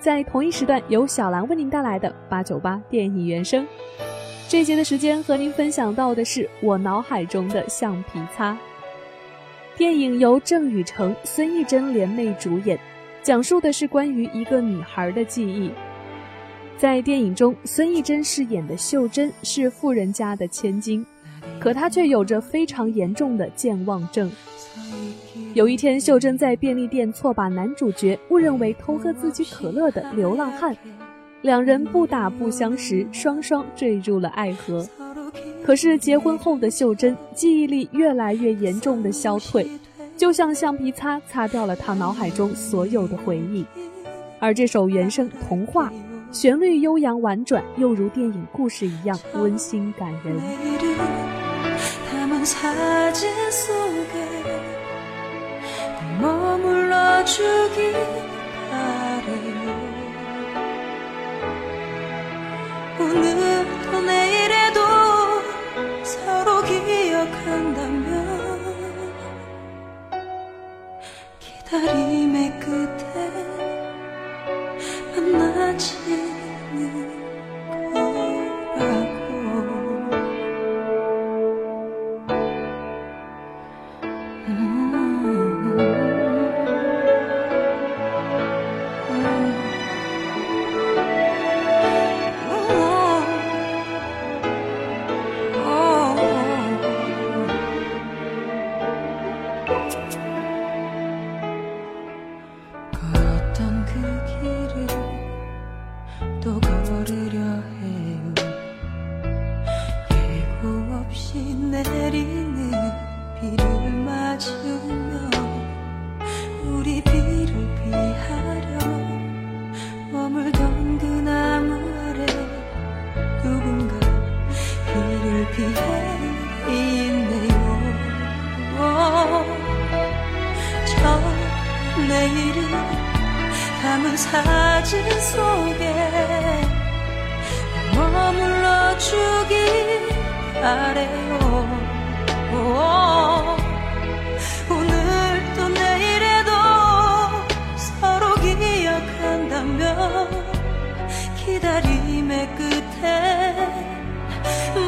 在同一时段，由小兰为您带来的八九八电影原声。这节的时间和您分享到的是我脑海中的橡皮擦。电影由郑雨盛、孙艺珍联袂主演，讲述的是关于一个女孩的记忆。在电影中，孙艺珍饰演的秀珍是富人家的千金，可她却有着非常严重的健忘症。有一天，秀珍在便利店错把男主角误认为偷喝自己可乐的流浪汉，两人不打不相识，双双坠入了爱河。可是结婚后的秀珍记忆力越来越严重的消退，就像橡皮擦擦掉了她脑海中所有的回忆。而这首原声《童话》，旋律悠扬婉转，又如电影故事一样温馨感人。他们擦肩 주길 바래요 오늘도 내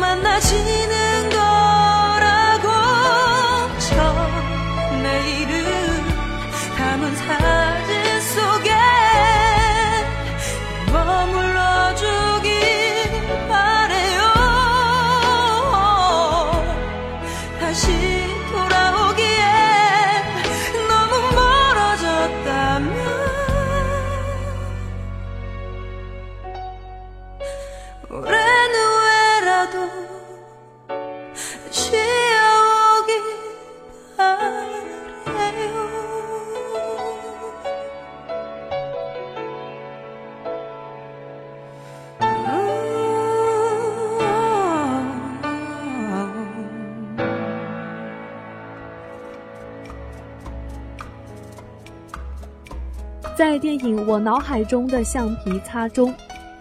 만나지는 在电影《我脑海中的橡皮擦》中，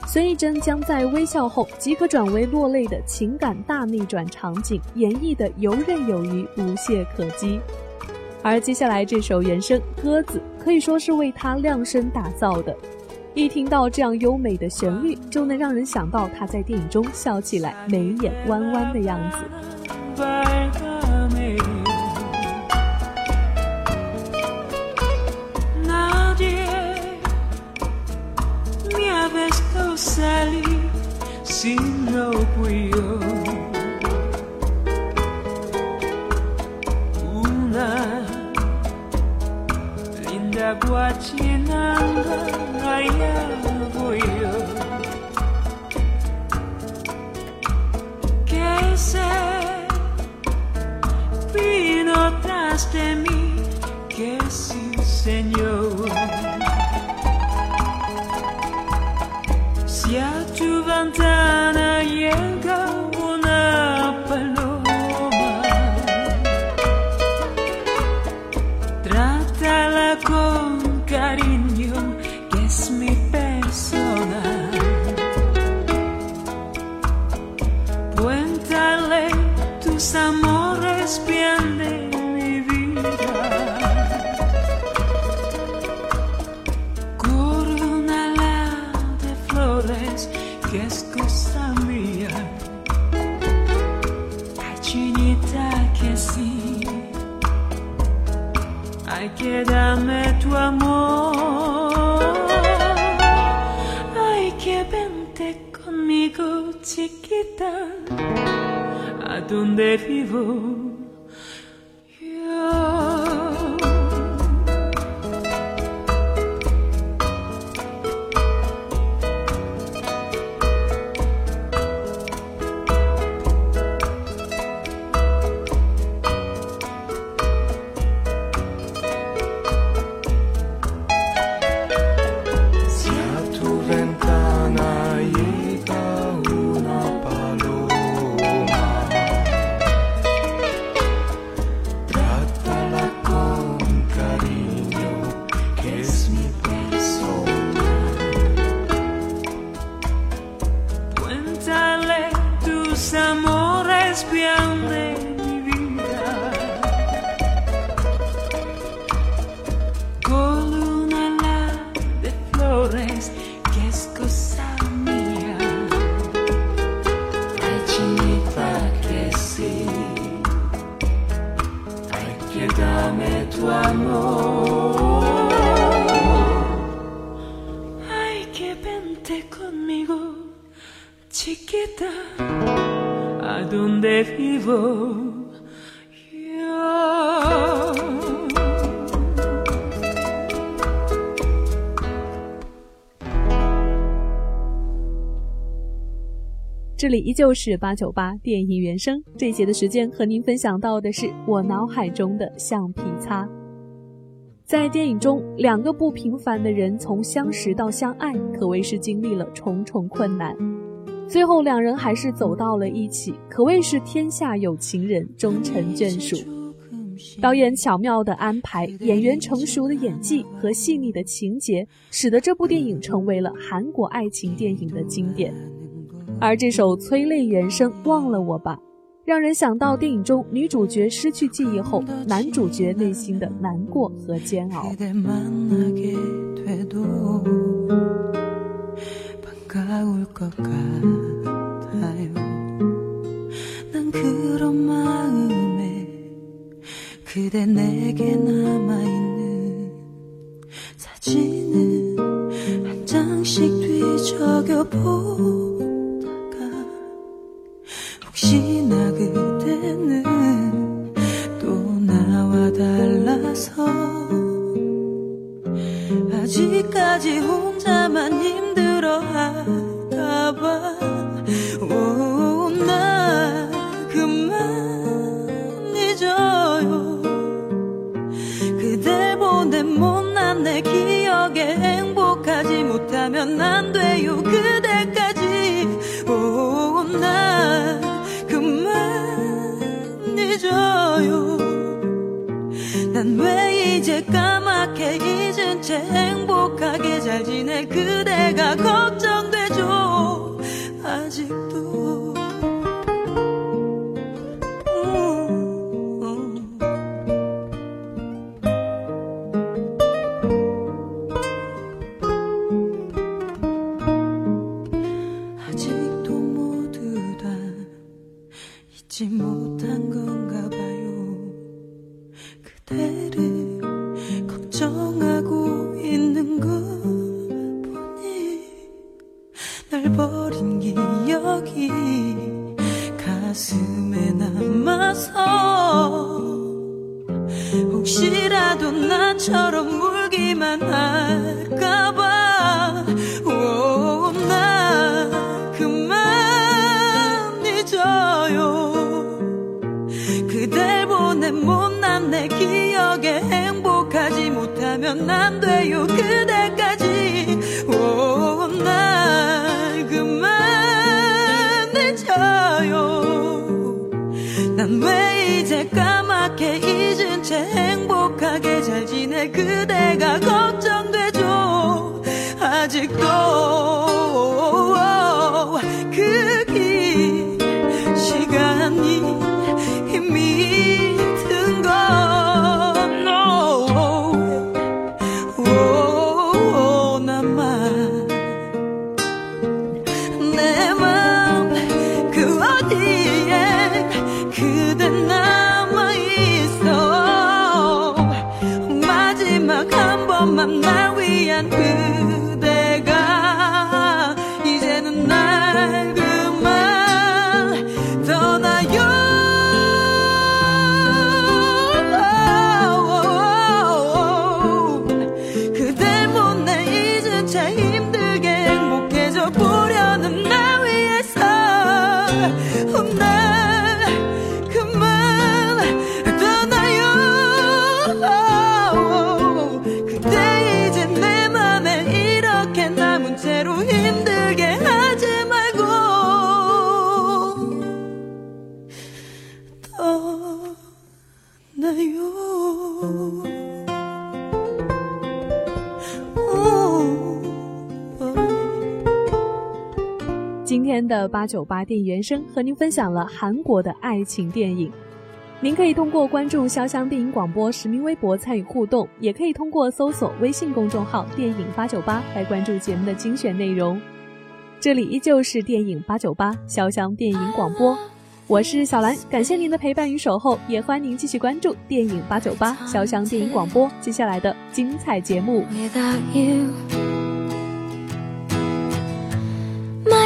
孙艺珍将在微笑后即可转为落泪的情感大逆转场景演绎的游刃有余、无懈可击。而接下来这首原声《鸽子》可以说是为她量身打造的。一听到这样优美的旋律，就能让人想到她在电影中笑起来眉眼弯弯的样子。Salir si no fui yo una linda guachinanga allá voy yo que se vino tras de mí, que sí, Señor. Que es cosa mía. Ay, chinita que sí. Ay, que dame tu amor. Ay, que vente conmigo, chiquita. A vivo flores que es cosa mía. Ay, chinita que sí. Ay, que dame tu amor. Ay, que vente conmigo, chiquita, a donde vivo 这里依旧是八九八电影原声这一节的时间，和您分享到的是我脑海中的橡皮擦。在电影中，两个不平凡的人从相识到相爱，可谓是经历了重重困难，最后两人还是走到了一起，可谓是天下有情人终成眷属。导演巧妙的安排，演员成熟的演技和细腻的情节，使得这部电影成为了韩国爱情电影的经典。而这首催泪原声《忘了我吧》，让人想到电影中女主角失去记忆后，男主角内心的难过和煎熬。 아직까지 혼자만 힘들 안 돼요 그대까지. 오날 그만해줘요. 난 왜 이제 까맣게 잊은 채 행복하게 잘 지내 그대가 걱정 八九八电影原声和您分享了韩国的爱情电影。您可以通过关注潇湘电影广播实名微博参与互动，也可以通过搜索微信公众号“电影八九八”来关注节目的精选内容。这里依旧是电影八九八潇湘电影广播，我是小兰，感谢您的陪伴与守候，也欢迎您继续关注电影八九八潇湘电影广播接下来的精彩节目。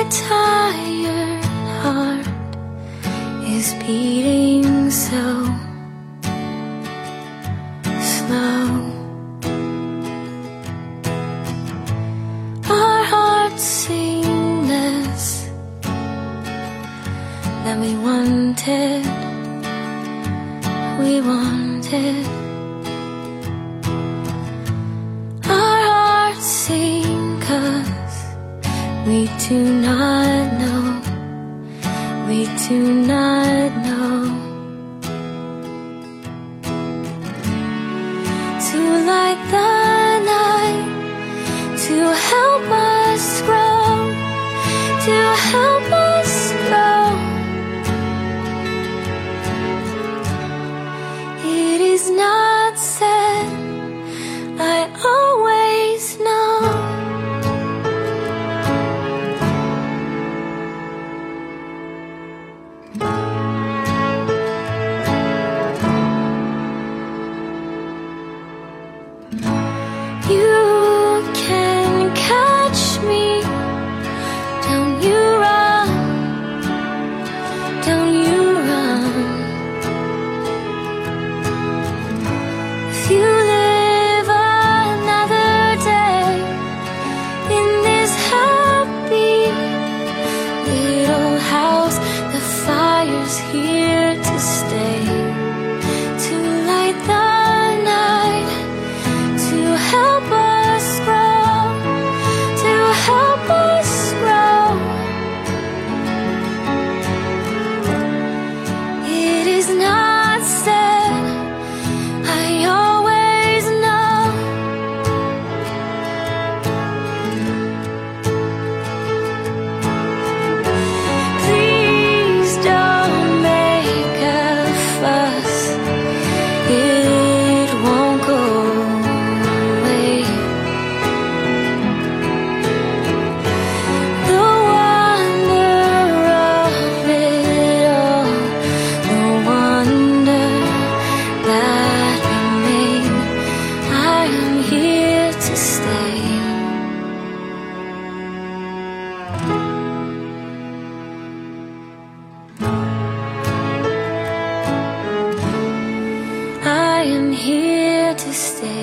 Tired heart is beating so slow. Our hearts sing less than we wanted. We wanted. Our hearts sing cause we do Stay.